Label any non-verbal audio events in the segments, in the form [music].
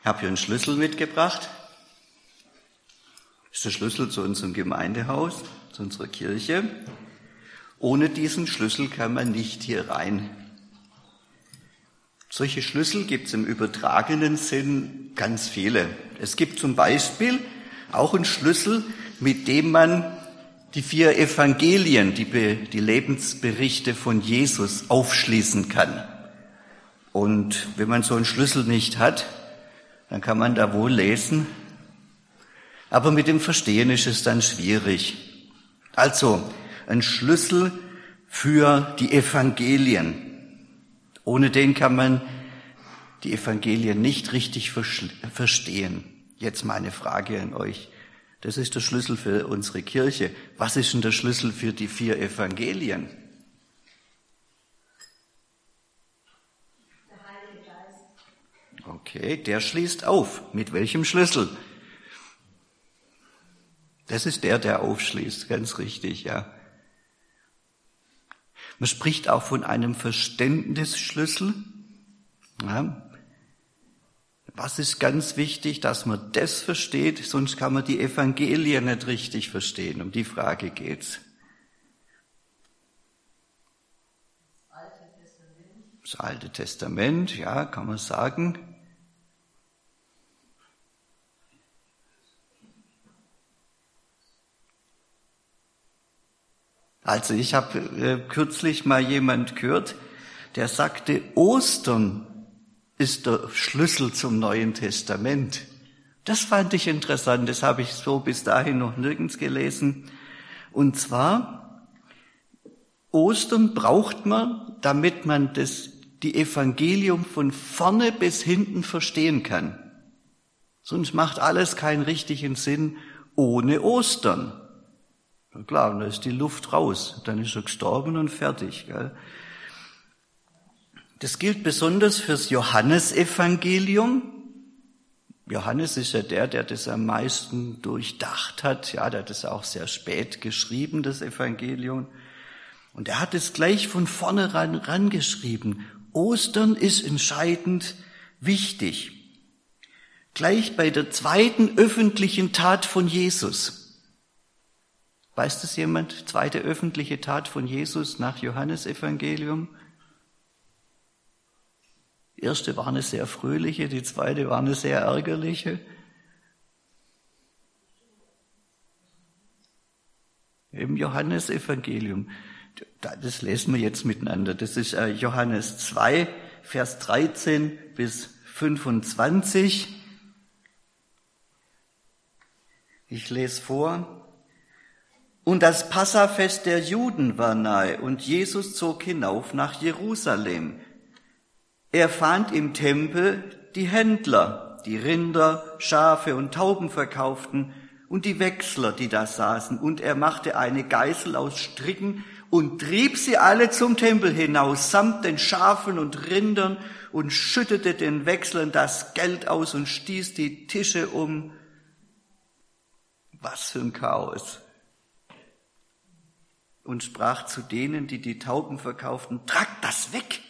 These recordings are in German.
Ich habe hier einen Schlüssel mitgebracht. Das ist der Schlüssel zu unserem Gemeindehaus, zu unserer Kirche. Ohne diesen Schlüssel kann man nicht hier rein. Solche Schlüssel gibt es im übertragenen Sinn ganz viele. Es gibt zum Beispiel auch einen Schlüssel, mit dem man die vier Evangelien, die, die Lebensberichte von Jesus aufschließen kann. Und wenn man so einen Schlüssel nicht hat, dann kann man da wohl lesen. Aber mit dem Verstehen ist es dann schwierig. Also ein Schlüssel für die Evangelien. Ohne den kann man die Evangelien nicht richtig verstehen. Jetzt meine Frage an euch. Das ist der Schlüssel für unsere Kirche. Was ist denn der Schlüssel für die vier Evangelien? Okay, der schließt auf. Mit welchem Schlüssel? Das ist der, der aufschließt, ganz richtig, ja. Man spricht auch von einem Verständnisschlüssel. Ja. Was ist ganz wichtig, dass man das versteht, sonst kann man die Evangelien nicht richtig verstehen. Um die Frage geht's. Das Alte Testament, ja, kann man sagen. Also ich habe äh, kürzlich mal jemand gehört, der sagte, Ostern ist der Schlüssel zum Neuen Testament. Das fand ich interessant, das habe ich so bis dahin noch nirgends gelesen. Und zwar, Ostern braucht man, damit man das, die Evangelium von vorne bis hinten verstehen kann. Sonst macht alles keinen richtigen Sinn ohne Ostern. Na klar, da ist die Luft raus, dann ist er gestorben und fertig. Gell? Das gilt besonders fürs Johannesevangelium. Johannes ist ja der, der das am meisten durchdacht hat. Ja, der hat es auch sehr spät geschrieben, das Evangelium. Und er hat es gleich von vornherein rangeschrieben. Ostern ist entscheidend wichtig. Gleich bei der zweiten öffentlichen Tat von Jesus. Weiß das jemand? Zweite öffentliche Tat von Jesus nach Johannesevangelium? Die erste war eine sehr fröhliche, die zweite war eine sehr ärgerliche. Im Johannesevangelium. Das lesen wir jetzt miteinander. Das ist äh, Johannes 2, Vers 13 bis 25. Ich lese vor. Und das Passafest der Juden war nahe und Jesus zog hinauf nach Jerusalem. Er fand im Tempel die Händler, die Rinder, Schafe und Tauben verkauften und die Wechsler, die da saßen. Und er machte eine Geißel aus Stricken und trieb sie alle zum Tempel hinaus, samt den Schafen und Rindern und schüttete den Wechslern das Geld aus und stieß die Tische um. Was für ein Chaos. Und sprach zu denen, die die Tauben verkauften, tragt das weg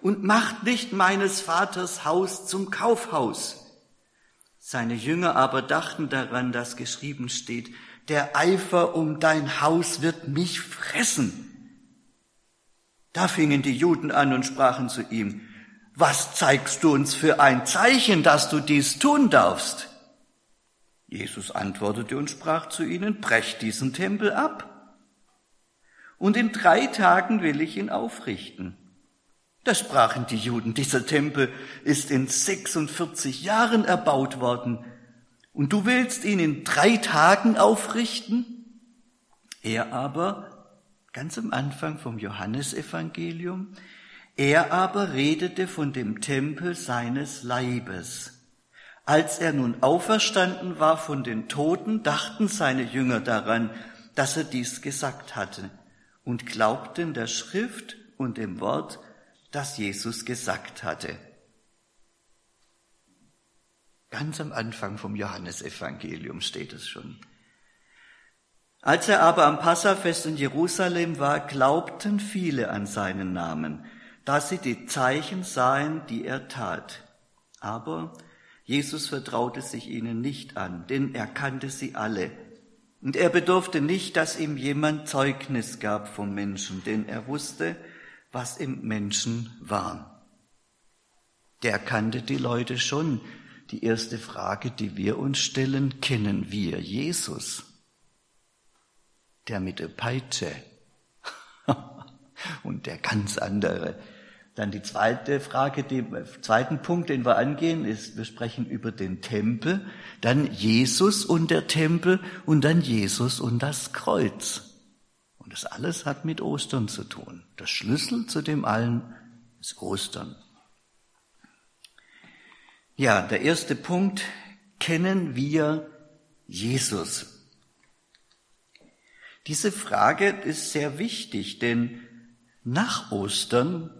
und macht nicht meines Vaters Haus zum Kaufhaus. Seine Jünger aber dachten daran, dass geschrieben steht, der Eifer um dein Haus wird mich fressen. Da fingen die Juden an und sprachen zu ihm, was zeigst du uns für ein Zeichen, dass du dies tun darfst? Jesus antwortete und sprach zu ihnen, brecht diesen Tempel ab. Und in drei Tagen will ich ihn aufrichten. Da sprachen die Juden, dieser Tempel ist in 46 Jahren erbaut worden und du willst ihn in drei Tagen aufrichten? Er aber, ganz am Anfang vom Johannesevangelium, er aber redete von dem Tempel seines Leibes. Als er nun auferstanden war von den Toten, dachten seine Jünger daran, dass er dies gesagt hatte und glaubten der Schrift und dem Wort, das Jesus gesagt hatte. Ganz am Anfang vom Johannesevangelium steht es schon. Als er aber am Passafest in Jerusalem war, glaubten viele an seinen Namen, dass sie die Zeichen sahen, die er tat. Aber Jesus vertraute sich ihnen nicht an, denn er kannte sie alle. Und er bedurfte nicht, dass ihm jemand Zeugnis gab vom Menschen, denn er wusste, was im Menschen war. Der kannte die Leute schon. Die erste Frage, die wir uns stellen, kennen wir Jesus? Der mit der Peitsche [laughs] und der ganz andere, dann die zweite Frage, den zweiten Punkt, den wir angehen, ist, wir sprechen über den Tempel, dann Jesus und der Tempel und dann Jesus und das Kreuz. Und das alles hat mit Ostern zu tun. Der Schlüssel zu dem allen ist Ostern. Ja, der erste Punkt, kennen wir Jesus? Diese Frage ist sehr wichtig, denn nach Ostern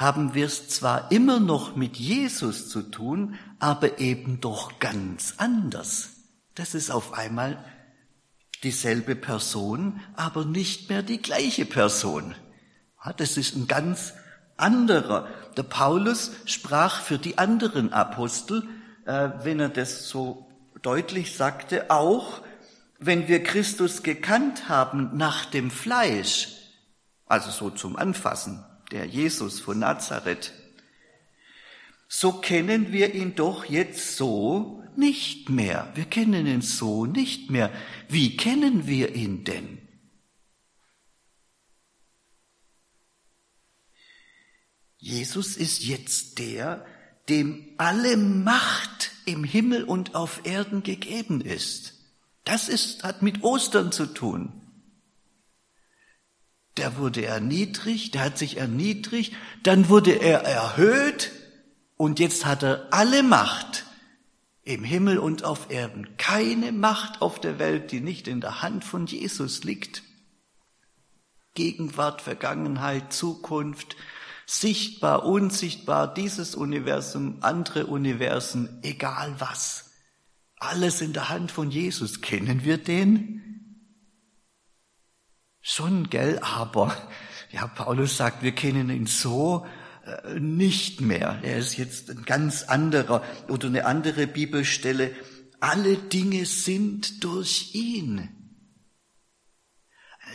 haben wir es zwar immer noch mit Jesus zu tun, aber eben doch ganz anders. Das ist auf einmal dieselbe Person, aber nicht mehr die gleiche Person. Das ist ein ganz anderer. Der Paulus sprach für die anderen Apostel, äh, wenn er das so deutlich sagte, auch wenn wir Christus gekannt haben nach dem Fleisch, also so zum Anfassen, der Jesus von Nazareth, so kennen wir ihn doch jetzt so nicht mehr. Wir kennen ihn so nicht mehr. Wie kennen wir ihn denn? Jesus ist jetzt der, dem alle Macht im Himmel und auf Erden gegeben ist. Das ist, hat mit Ostern zu tun der wurde erniedrigt, der hat sich erniedrigt, dann wurde er erhöht und jetzt hat er alle Macht im Himmel und auf Erden. Keine Macht auf der Welt, die nicht in der Hand von Jesus liegt. Gegenwart, Vergangenheit, Zukunft, sichtbar, unsichtbar, dieses Universum, andere Universen, egal was. Alles in der Hand von Jesus. Kennen wir den? Schon, gell, aber, ja, Paulus sagt, wir kennen ihn so äh, nicht mehr. Er ist jetzt ein ganz anderer oder eine andere Bibelstelle. Alle Dinge sind durch ihn.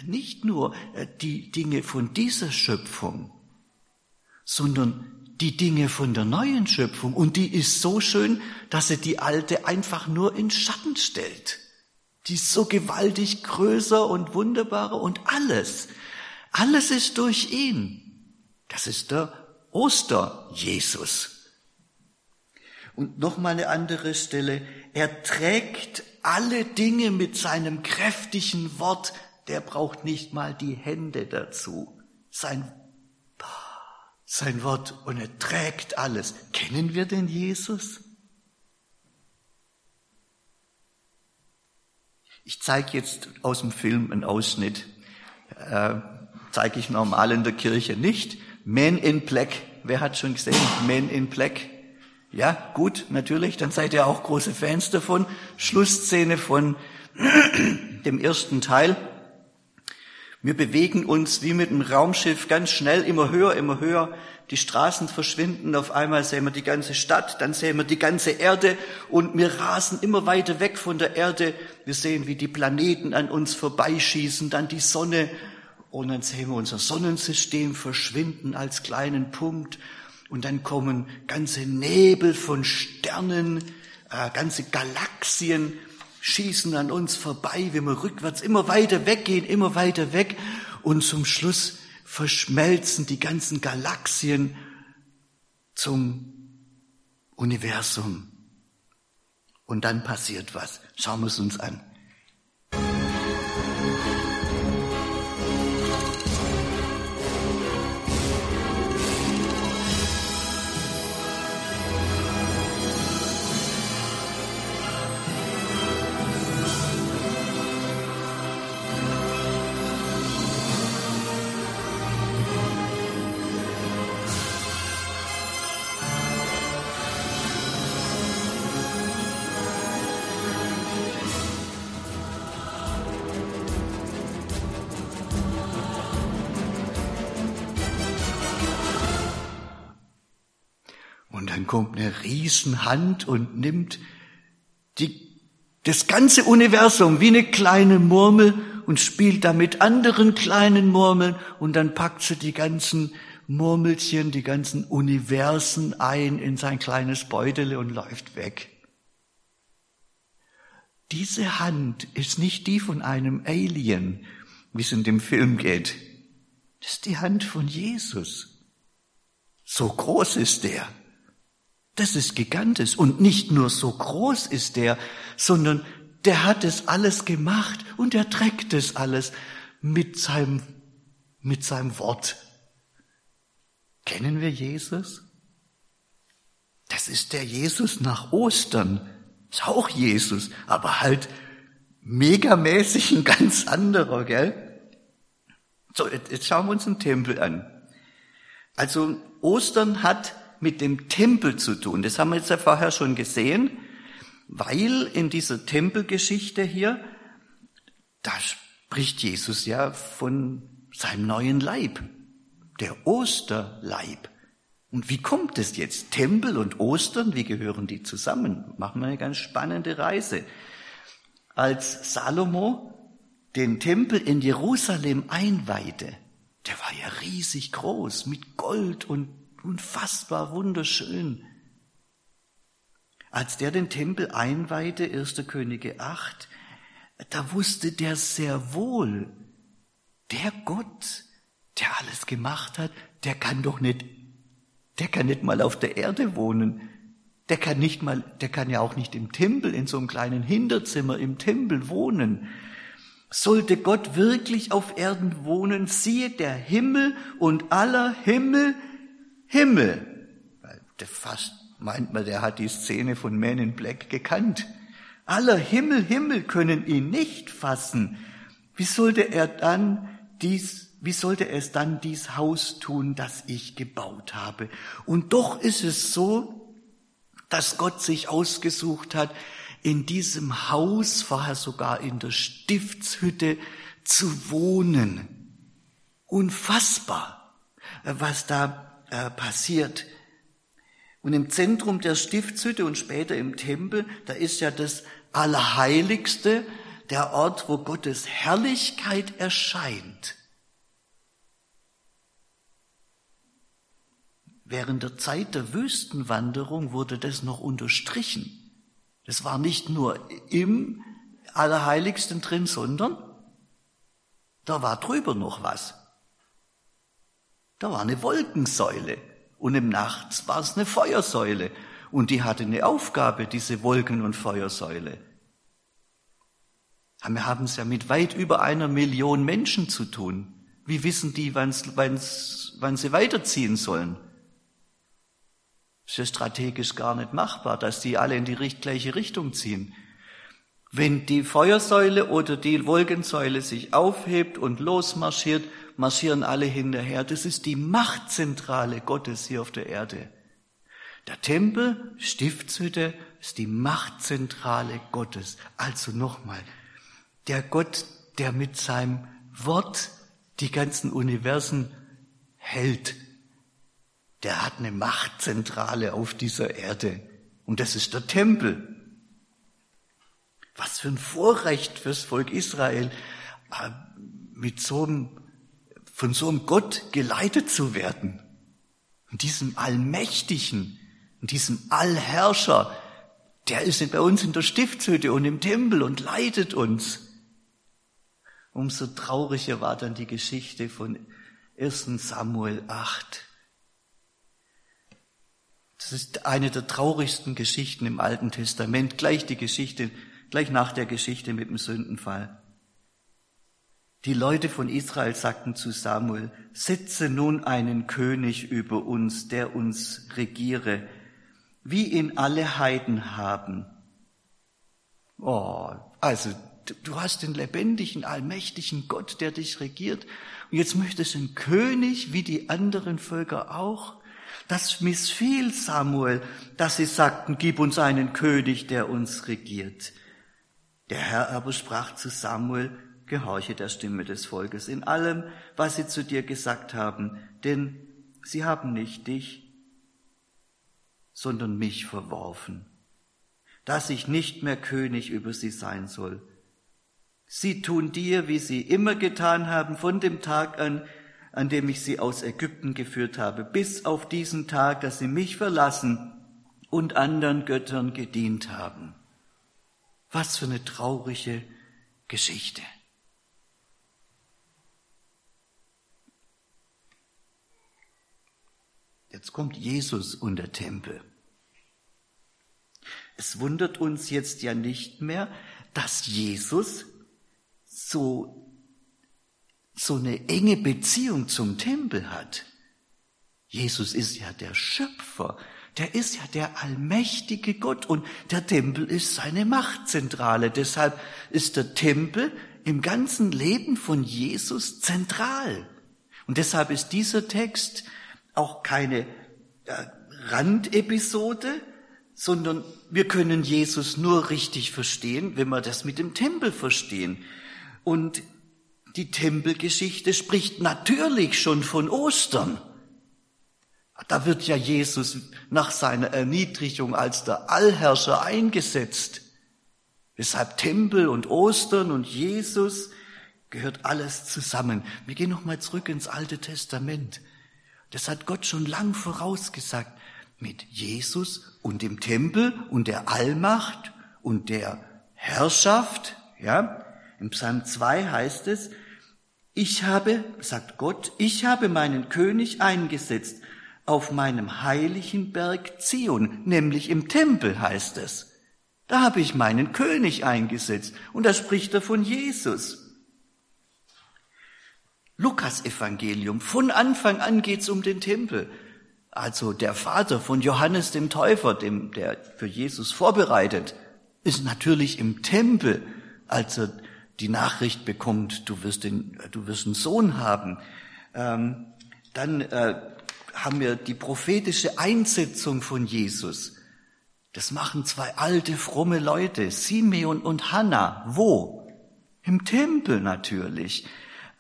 Nicht nur äh, die Dinge von dieser Schöpfung, sondern die Dinge von der neuen Schöpfung. Und die ist so schön, dass er die alte einfach nur in Schatten stellt die ist so gewaltig größer und wunderbarer und alles, alles ist durch ihn. Das ist der Oster-Jesus. Und nochmal eine andere Stelle. Er trägt alle Dinge mit seinem kräftigen Wort. Der braucht nicht mal die Hände dazu. Sein, sein Wort und er trägt alles. Kennen wir den Jesus? Ich zeige jetzt aus dem Film einen Ausschnitt. Äh, zeige ich normal in der Kirche nicht. Men in Black. Wer hat schon gesehen? Men in Black. Ja, gut, natürlich. Dann seid ihr auch große Fans davon. Schlussszene von [clears throat] dem ersten Teil. Wir bewegen uns wie mit einem Raumschiff ganz schnell, immer höher, immer höher die Straßen verschwinden, auf einmal sehen wir die ganze Stadt, dann sehen wir die ganze Erde und wir rasen immer weiter weg von der Erde. Wir sehen, wie die Planeten an uns vorbeischießen, dann die Sonne und dann sehen wir unser Sonnensystem verschwinden als kleinen Punkt und dann kommen ganze Nebel von Sternen, äh, ganze Galaxien schießen an uns vorbei, wenn wir rückwärts immer weiter weggehen, immer weiter weg und zum Schluss verschmelzen die ganzen Galaxien zum Universum. Und dann passiert was. Schauen wir es uns an. Kommt eine Riesenhand und nimmt die, das ganze Universum wie eine kleine Murmel und spielt da mit anderen kleinen Murmeln und dann packt sie die ganzen Murmelchen, die ganzen Universen ein in sein kleines Beutel und läuft weg. Diese Hand ist nicht die von einem Alien, wie es in dem Film geht. Das ist die Hand von Jesus. So groß ist der. Das ist gigantisch. Und nicht nur so groß ist der, sondern der hat es alles gemacht und er trägt es alles mit seinem, mit seinem Wort. Kennen wir Jesus? Das ist der Jesus nach Ostern. Ist auch Jesus, aber halt megamäßig ein ganz anderer, gell? So, jetzt schauen wir uns den Tempel an. Also Ostern hat mit dem Tempel zu tun. Das haben wir jetzt ja vorher schon gesehen, weil in dieser Tempelgeschichte hier, da spricht Jesus ja von seinem neuen Leib, der Osterleib. Und wie kommt es jetzt? Tempel und Ostern, wie gehören die zusammen? Machen wir eine ganz spannende Reise. Als Salomo den Tempel in Jerusalem einweihte, der war ja riesig groß, mit Gold und unfassbar wunderschön. Als der den Tempel einweihte, 1. Könige 8, da wusste der sehr wohl, der Gott, der alles gemacht hat, der kann doch nicht, der kann nicht mal auf der Erde wohnen. Der kann nicht mal, der kann ja auch nicht im Tempel, in so einem kleinen Hinterzimmer im Tempel wohnen. Sollte Gott wirklich auf Erden wohnen, siehe der Himmel und aller Himmel, Himmel. Fast meint man, der hat die Szene von Man in Black gekannt. Aller Himmel, Himmel können ihn nicht fassen. Wie sollte er dann dies, wie sollte es dann dies Haus tun, das ich gebaut habe? Und doch ist es so, dass Gott sich ausgesucht hat, in diesem Haus, vorher sogar in der Stiftshütte zu wohnen. Unfassbar, was da äh, passiert. Und im Zentrum der Stiftshütte und später im Tempel, da ist ja das Allerheiligste, der Ort, wo Gottes Herrlichkeit erscheint. Während der Zeit der Wüstenwanderung wurde das noch unterstrichen. Das war nicht nur im Allerheiligsten drin, sondern da war drüber noch was. Da war eine Wolkensäule und im Nachts war es eine Feuersäule und die hatte eine Aufgabe, diese Wolken- und Feuersäule. Wir haben es ja mit weit über einer Million Menschen zu tun. Wie wissen die, wann's, wann's, wann sie weiterziehen sollen? ist ja strategisch gar nicht machbar, dass die alle in die gleiche Richtung ziehen. Wenn die Feuersäule oder die Wolkensäule sich aufhebt und losmarschiert, marschieren alle hinterher. Das ist die Machtzentrale Gottes hier auf der Erde. Der Tempel, Stiftshütte, ist die Machtzentrale Gottes. Also nochmal, der Gott, der mit seinem Wort die ganzen Universen hält, der hat eine Machtzentrale auf dieser Erde. Und das ist der Tempel. Was für ein Vorrecht fürs Volk Israel, äh, mit so einem, von so einem Gott geleitet zu werden. Und diesem Allmächtigen, und diesem Allherrscher, der ist bei uns in der Stiftshütte und im Tempel und leitet uns. Umso trauriger war dann die Geschichte von 1 Samuel 8. Das ist eine der traurigsten Geschichten im Alten Testament, gleich die Geschichte, gleich nach der Geschichte mit dem Sündenfall. Die Leute von Israel sagten zu Samuel, setze nun einen König über uns, der uns regiere, wie ihn alle Heiden haben. Oh, also du hast den lebendigen, allmächtigen Gott, der dich regiert, und jetzt möchtest du einen König wie die anderen Völker auch? Das missfiel Samuel, dass sie sagten, gib uns einen König, der uns regiert. Der Herr aber sprach zu Samuel, gehorche der Stimme des Volkes in allem, was sie zu dir gesagt haben, denn sie haben nicht dich, sondern mich verworfen, dass ich nicht mehr König über sie sein soll. Sie tun dir, wie sie immer getan haben, von dem Tag an, an dem ich sie aus Ägypten geführt habe, bis auf diesen Tag, dass sie mich verlassen und anderen Göttern gedient haben. Was für eine traurige Geschichte. Jetzt kommt Jesus und der Tempel. Es wundert uns jetzt ja nicht mehr, dass Jesus so, so eine enge Beziehung zum Tempel hat. Jesus ist ja der Schöpfer, der ist ja der allmächtige Gott und der Tempel ist seine Machtzentrale. Deshalb ist der Tempel im ganzen Leben von Jesus zentral. Und deshalb ist dieser Text auch keine äh, Randepisode, sondern wir können Jesus nur richtig verstehen, wenn wir das mit dem Tempel verstehen. Und die Tempelgeschichte spricht natürlich schon von Ostern. Da wird ja Jesus nach seiner Erniedrigung als der Allherrscher eingesetzt. Deshalb Tempel und Ostern und Jesus gehört alles zusammen. Wir gehen nochmal zurück ins Alte Testament. Das hat Gott schon lang vorausgesagt. Mit Jesus und dem Tempel und der Allmacht und der Herrschaft, ja. Im Psalm 2 heißt es, ich habe, sagt Gott, ich habe meinen König eingesetzt auf meinem heiligen Berg Zion, nämlich im Tempel heißt es. Da habe ich meinen König eingesetzt und da spricht er von Jesus. Lukas Evangelium. Von Anfang an geht's um den Tempel. Also der Vater von Johannes dem Täufer, dem, der für Jesus vorbereitet, ist natürlich im Tempel, als er die Nachricht bekommt, du wirst, den, du wirst einen Sohn haben. Ähm, dann äh, haben wir die prophetische Einsetzung von Jesus. Das machen zwei alte, fromme Leute, Simeon und Hannah. Wo? Im Tempel natürlich.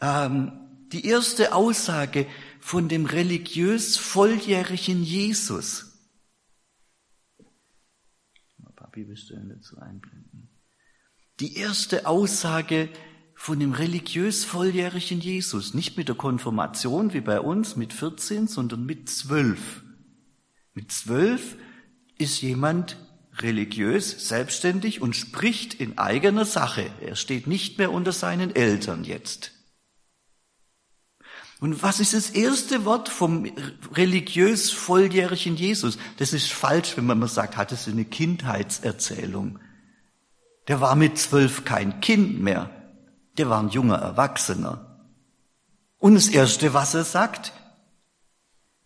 Ähm, die erste Aussage von dem religiös volljährigen Jesus. Du dazu einblenden? Die erste Aussage von dem religiös volljährigen Jesus, nicht mit der Konfirmation wie bei uns mit 14, sondern mit 12. Mit 12 ist jemand religiös, selbstständig und spricht in eigener Sache. Er steht nicht mehr unter seinen Eltern jetzt. Und was ist das erste Wort vom religiös volljährigen Jesus? Das ist falsch, wenn man mal sagt, hat es eine Kindheitserzählung. Der war mit zwölf kein Kind mehr. Der war ein junger Erwachsener. Und das erste, was er sagt,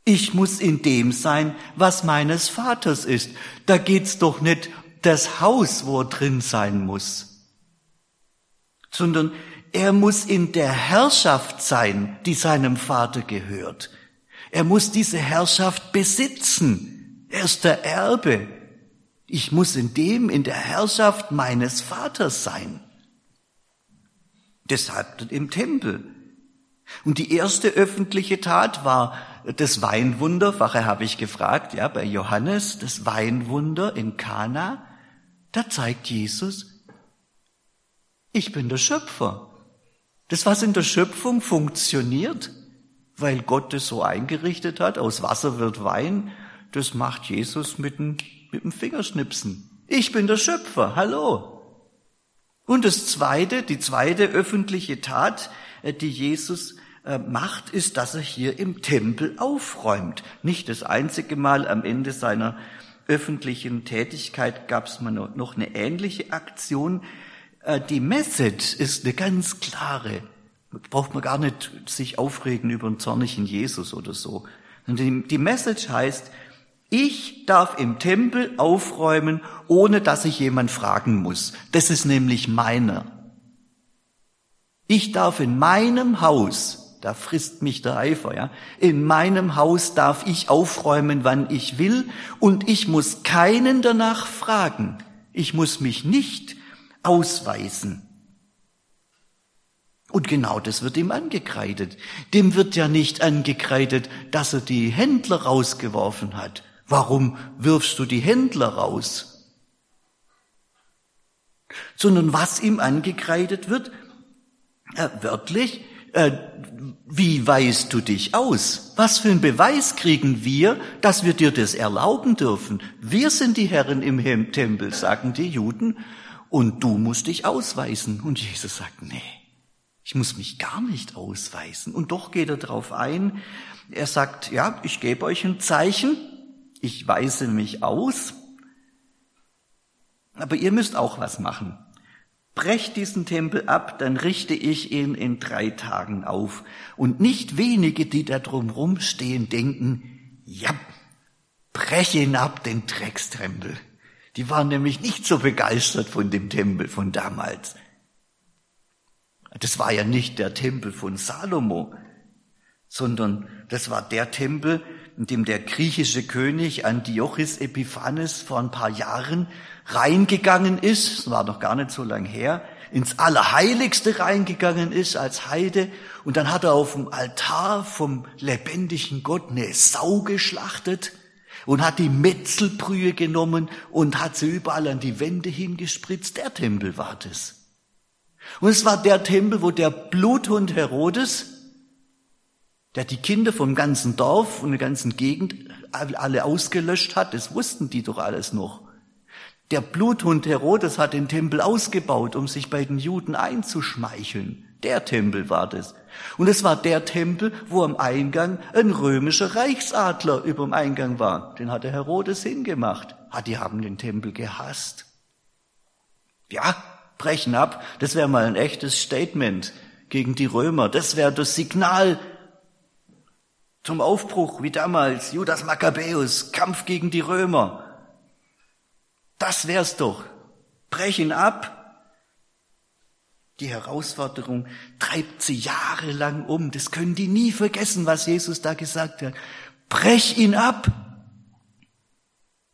ich muss in dem sein, was meines Vaters ist. Da geht's doch nicht das Haus, wo er drin sein muss, sondern er muss in der Herrschaft sein, die seinem Vater gehört. Er muss diese Herrschaft besitzen. Er ist der Erbe. Ich muss in dem, in der Herrschaft meines Vaters sein. Deshalb im Tempel. Und die erste öffentliche Tat war das Weinwunder, vorher habe ich gefragt, ja, bei Johannes, das Weinwunder in Kana. Da zeigt Jesus, ich bin der Schöpfer. Das, was in der Schöpfung funktioniert, weil Gott es so eingerichtet hat, aus Wasser wird Wein, das macht Jesus mit dem, mit dem Fingerschnipsen. Ich bin der Schöpfer, hallo. Und das zweite, die zweite öffentliche Tat, äh, die Jesus äh, macht, ist, dass er hier im Tempel aufräumt. Nicht das einzige Mal am Ende seiner öffentlichen Tätigkeit gab es noch eine ähnliche Aktion. Äh, die Message ist eine ganz klare. Braucht man gar nicht sich aufregen über einen zornigen Jesus oder so. Die Message heißt, ich darf im Tempel aufräumen, ohne dass ich jemand fragen muss. Das ist nämlich meiner. Ich darf in meinem Haus, da frisst mich der Eifer, ja, in meinem Haus darf ich aufräumen, wann ich will, und ich muss keinen danach fragen. Ich muss mich nicht ausweisen. Und genau das wird ihm angekreidet. Dem wird ja nicht angekreidet, dass er die Händler rausgeworfen hat. Warum wirfst du die Händler raus? Sondern was ihm angekreidet wird, äh, wörtlich, äh, wie weist du dich aus? Was für einen Beweis kriegen wir, dass wir dir das erlauben dürfen? Wir sind die Herren im Tempel, sagen die Juden, und du musst dich ausweisen. Und Jesus sagt, nee, ich muss mich gar nicht ausweisen. Und doch geht er darauf ein. Er sagt, ja, ich gebe euch ein Zeichen, ich weise mich aus, aber ihr müsst auch was machen. Brecht diesen Tempel ab, dann richte ich ihn in drei Tagen auf. Und nicht wenige, die da drumrum stehen, denken, ja, brech ihn ab, den Dreckstempel. Die waren nämlich nicht so begeistert von dem Tempel von damals. Das war ja nicht der Tempel von Salomo, sondern das war der Tempel, in dem der griechische König Antiochus Epiphanes vor ein paar Jahren reingegangen ist, das war noch gar nicht so lang her, ins Allerheiligste reingegangen ist als Heide und dann hat er auf dem Altar vom lebendigen Gott eine Sau geschlachtet und hat die Metzelbrühe genommen und hat sie überall an die Wände hingespritzt. Der Tempel war das. Und es war der Tempel, wo der Bluthund Herodes, der die Kinder vom ganzen Dorf und der ganzen Gegend alle ausgelöscht hat, das wussten die doch alles noch. Der Bluthund Herodes hat den Tempel ausgebaut, um sich bei den Juden einzuschmeicheln. Der Tempel war das. Und es war der Tempel, wo am Eingang ein römischer Reichsadler über dem Eingang war. Den hat der Herodes hingemacht. Ah, die haben den Tempel gehasst. Ja, brechen ab. Das wäre mal ein echtes Statement gegen die Römer. Das wäre das Signal zum Aufbruch, wie damals Judas Maccabäus, Kampf gegen die Römer. Das wär's doch. Brechen ab. Die Herausforderung treibt sie jahrelang um. Das können die nie vergessen, was Jesus da gesagt hat. Brech ihn ab.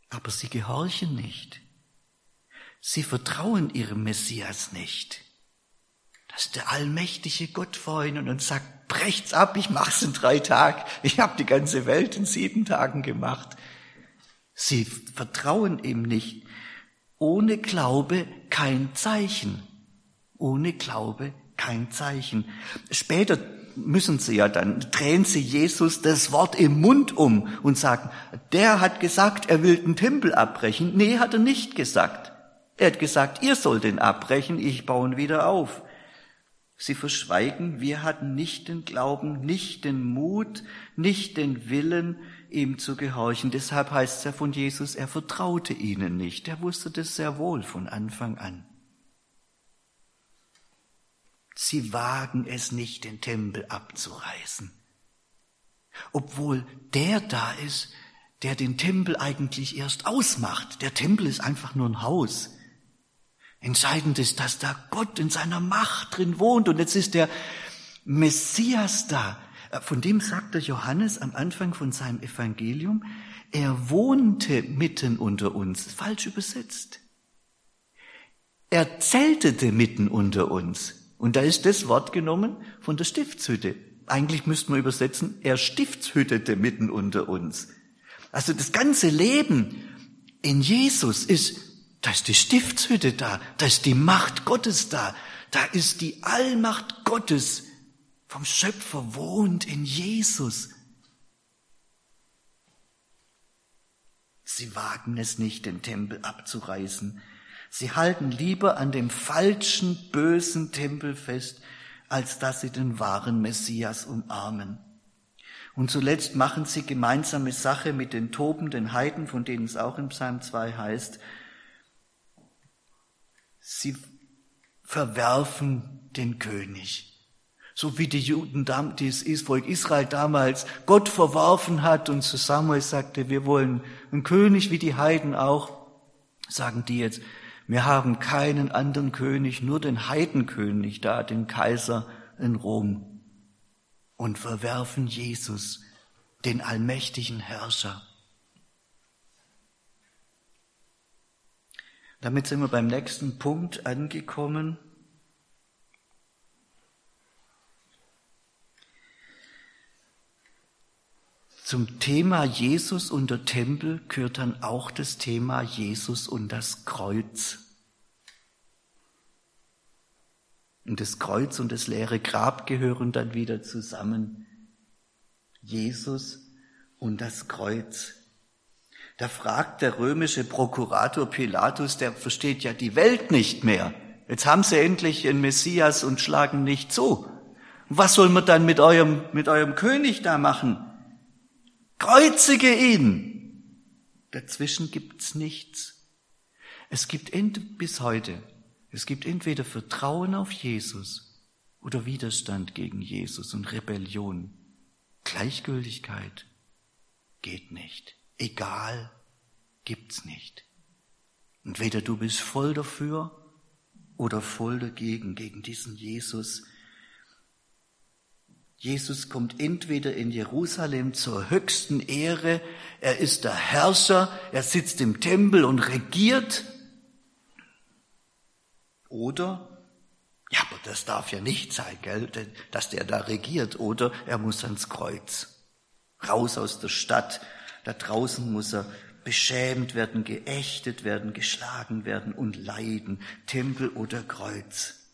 Aber sie gehorchen nicht. Sie vertrauen ihrem Messias nicht. Das ist der allmächtige Gott vor ihnen und sagt, brecht's ab, ich mach's in drei Tagen. Ich habe die ganze Welt in sieben Tagen gemacht. Sie vertrauen ihm nicht. Ohne Glaube kein Zeichen. Ohne Glaube kein Zeichen. Später müssen sie ja dann, drehen sie Jesus das Wort im Mund um und sagen, der hat gesagt, er will den Tempel abbrechen. Nee, hat er nicht gesagt. Er hat gesagt, ihr sollt ihn abbrechen, ich baue ihn wieder auf. Sie verschweigen, wir hatten nicht den Glauben, nicht den Mut, nicht den Willen, ihm zu gehorchen. Deshalb heißt es ja von Jesus, er vertraute ihnen nicht. Er wusste das sehr wohl von Anfang an. Sie wagen es nicht, den Tempel abzureißen. Obwohl der da ist, der den Tempel eigentlich erst ausmacht. Der Tempel ist einfach nur ein Haus. Entscheidend ist, dass da Gott in seiner Macht drin wohnt und jetzt ist der Messias da. Von dem sagte Johannes am Anfang von seinem Evangelium, er wohnte mitten unter uns. Falsch übersetzt. Er zeltete mitten unter uns. Und da ist das Wort genommen von der Stiftshütte. Eigentlich müsste man übersetzen, er stiftshüttete mitten unter uns. Also das ganze Leben in Jesus ist da ist die Stiftshütte da, da ist die Macht Gottes da, da ist die Allmacht Gottes vom Schöpfer wohnt in Jesus. Sie wagen es nicht, den Tempel abzureißen. Sie halten lieber an dem falschen, bösen Tempel fest, als dass sie den wahren Messias umarmen. Und zuletzt machen sie gemeinsame Sache mit den tobenden Heiden, von denen es auch im Psalm 2 heißt, Sie verwerfen den König. So wie die Juden, das Volk Israel damals Gott verworfen hat und zu Samuel sagte, wir wollen einen König wie die Heiden auch, sagen die jetzt, wir haben keinen anderen König, nur den Heidenkönig da, den Kaiser in Rom und verwerfen Jesus, den allmächtigen Herrscher. Damit sind wir beim nächsten Punkt angekommen. Zum Thema Jesus und der Tempel gehört dann auch das Thema Jesus und das Kreuz. Und das Kreuz und das leere Grab gehören dann wieder zusammen. Jesus und das Kreuz. Da fragt der römische Prokurator Pilatus, der versteht ja die Welt nicht mehr. Jetzt haben sie endlich einen Messias und schlagen nicht zu. Was soll man dann mit eurem, mit eurem König da machen? Kreuzige ihn! Dazwischen gibt's nichts. Es gibt bis heute, es gibt entweder Vertrauen auf Jesus oder Widerstand gegen Jesus und Rebellion. Gleichgültigkeit geht nicht. Egal gibt's nicht. Entweder du bist voll dafür oder voll dagegen, gegen diesen Jesus, Jesus kommt entweder in Jerusalem zur höchsten Ehre, er ist der Herrscher, er sitzt im Tempel und regiert, oder, ja, aber das darf ja nicht sein, gell, dass der da regiert, oder er muss ans Kreuz, raus aus der Stadt, da draußen muss er beschämt werden, geächtet werden, geschlagen werden und leiden, Tempel oder Kreuz.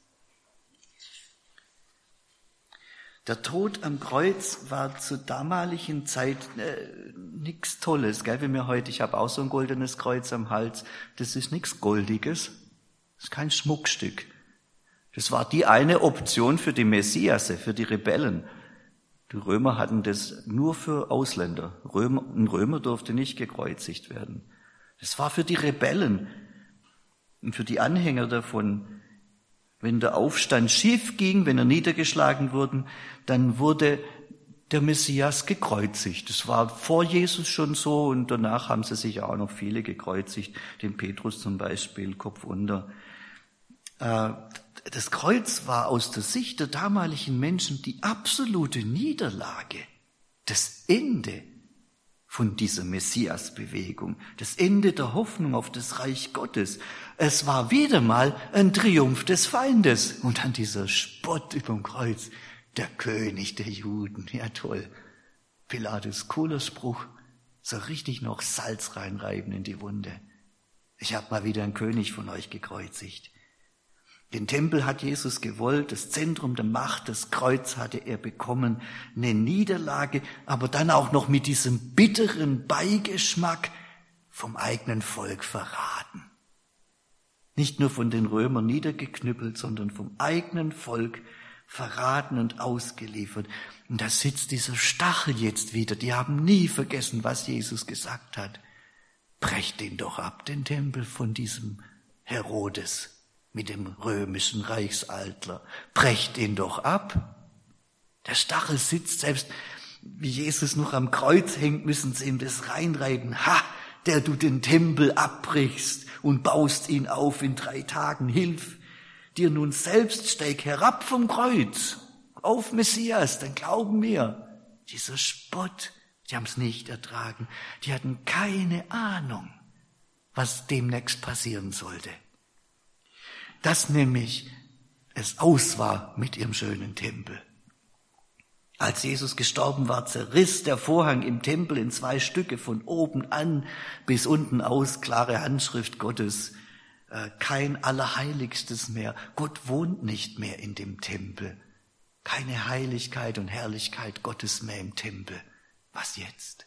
Der Tod am Kreuz war zur damaligen Zeit äh, nichts Tolles, gell? Wie mir heute, ich habe auch so ein goldenes Kreuz am Hals. Das ist nichts Goldiges, das ist kein Schmuckstück. Das war die eine Option für die Messiasse, für die Rebellen. Die Römer hatten das nur für Ausländer. Römer, ein Römer durfte nicht gekreuzigt werden. Das war für die Rebellen und für die Anhänger davon wenn der Aufstand schief ging, wenn er niedergeschlagen wurde, dann wurde der Messias gekreuzigt. Das war vor Jesus schon so und danach haben sie sich auch noch viele gekreuzigt, den Petrus zum Beispiel, Kopf unter. Äh, das Kreuz war aus der Sicht der damaligen Menschen die absolute Niederlage, das Ende von dieser Messiasbewegung, das Ende der Hoffnung auf das Reich Gottes. Es war wieder mal ein Triumph des Feindes und dann dieser Spott überm Kreuz, der König der Juden. Ja toll. Pilatus, cooler Spruch. So richtig noch Salz reinreiben in die Wunde. Ich habe mal wieder einen König von euch gekreuzigt. Den Tempel hat Jesus gewollt, das Zentrum der Macht, das Kreuz hatte er bekommen, eine Niederlage, aber dann auch noch mit diesem bitteren Beigeschmack vom eigenen Volk verraten. Nicht nur von den Römern niedergeknüppelt, sondern vom eigenen Volk verraten und ausgeliefert. Und da sitzt dieser Stachel jetzt wieder. Die haben nie vergessen, was Jesus gesagt hat. Brecht den doch ab, den Tempel von diesem Herodes mit dem römischen Reichsalter. Brecht ihn doch ab. Der Stachel sitzt, selbst wie Jesus noch am Kreuz hängt, müssen sie ihm das reinreiben. Ha, der du den Tempel abbrichst und baust ihn auf in drei Tagen. Hilf dir nun selbst, steig herab vom Kreuz. Auf Messias, dann glauben wir. Dieser Spott, die haben es nicht ertragen. Die hatten keine Ahnung, was demnächst passieren sollte dass nämlich es aus war mit ihrem schönen Tempel. Als Jesus gestorben war, zerriss der Vorhang im Tempel in zwei Stücke von oben an bis unten aus, klare Handschrift Gottes, äh, kein Allerheiligstes mehr. Gott wohnt nicht mehr in dem Tempel. Keine Heiligkeit und Herrlichkeit Gottes mehr im Tempel. Was jetzt?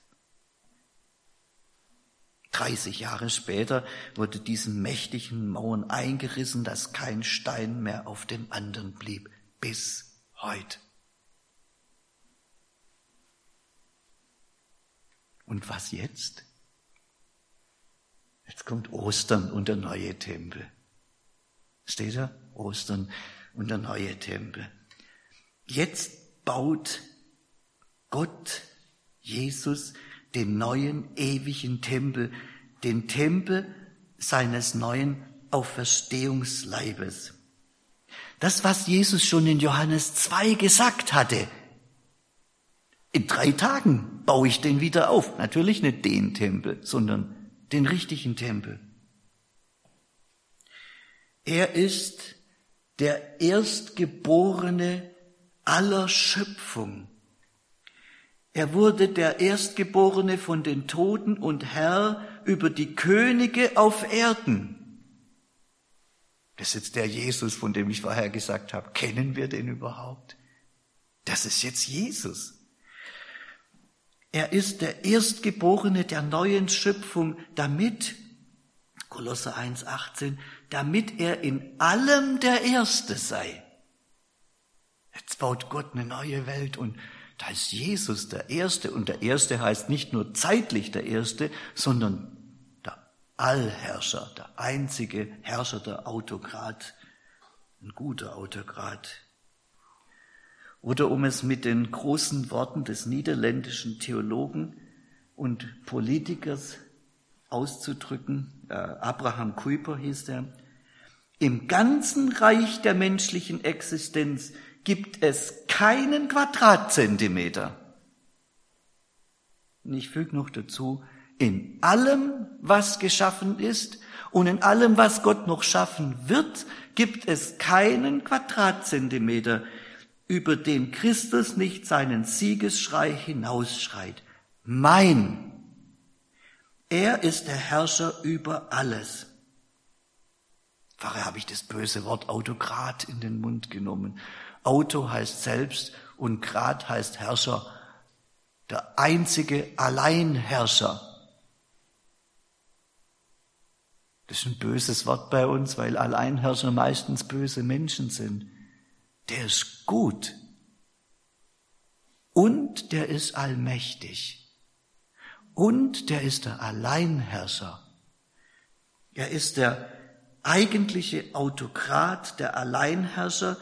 30 Jahre später wurde diesen mächtigen Mauern eingerissen, dass kein Stein mehr auf dem anderen blieb, bis heute. Und was jetzt? Jetzt kommt Ostern und der neue Tempel. Steht da? Ostern und der neue Tempel. Jetzt baut Gott, Jesus, den neuen ewigen Tempel, den Tempel seines neuen Auferstehungsleibes. Das, was Jesus schon in Johannes 2 gesagt hatte. In drei Tagen baue ich den wieder auf. Natürlich nicht den Tempel, sondern den richtigen Tempel. Er ist der Erstgeborene aller Schöpfung. Er wurde der Erstgeborene von den Toten und Herr über die Könige auf Erden. Das ist jetzt der Jesus, von dem ich vorher gesagt habe. Kennen wir den überhaupt? Das ist jetzt Jesus. Er ist der Erstgeborene der neuen Schöpfung, damit, Kolosser 1,18, damit er in allem der Erste sei. Jetzt baut Gott eine neue Welt und da ist Jesus der Erste und der Erste heißt nicht nur zeitlich der Erste, sondern der Allherrscher, der einzige Herrscher, der Autokrat, ein guter Autokrat. Oder um es mit den großen Worten des niederländischen Theologen und Politikers auszudrücken, äh, Abraham Kuyper hieß er, im ganzen Reich der menschlichen Existenz gibt es keinen Quadratzentimeter. Und ich füge noch dazu, in allem, was geschaffen ist und in allem, was Gott noch schaffen wird, gibt es keinen Quadratzentimeter, über den Christus nicht seinen Siegesschrei hinausschreit. Mein. Er ist der Herrscher über alles. Vorher habe ich das böse Wort Autokrat in den Mund genommen. Auto heißt selbst und Grad heißt Herrscher. Der einzige Alleinherrscher. Das ist ein böses Wort bei uns, weil Alleinherrscher meistens böse Menschen sind. Der ist gut. Und der ist allmächtig. Und der ist der Alleinherrscher. Er ist der eigentliche Autokrat, der Alleinherrscher,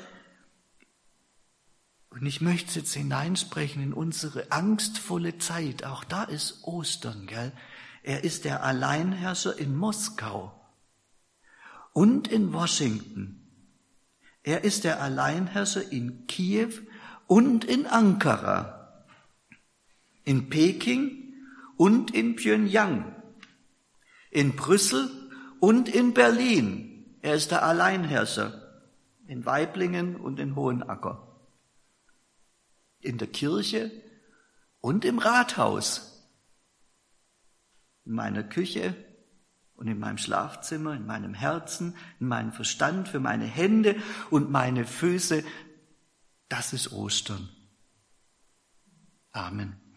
und ich möchte jetzt hineinsprechen in unsere angstvolle Zeit. Auch da ist Ostern, gell? Er ist der Alleinherrscher in Moskau und in Washington. Er ist der Alleinherrscher in Kiew und in Ankara, in Peking und in Pyongyang, in Brüssel und in Berlin. Er ist der Alleinherrscher in Weiblingen und in Hohenacker in der Kirche und im Rathaus, in meiner Küche und in meinem Schlafzimmer, in meinem Herzen, in meinem Verstand, für meine Hände und meine Füße. Das ist Ostern. Amen.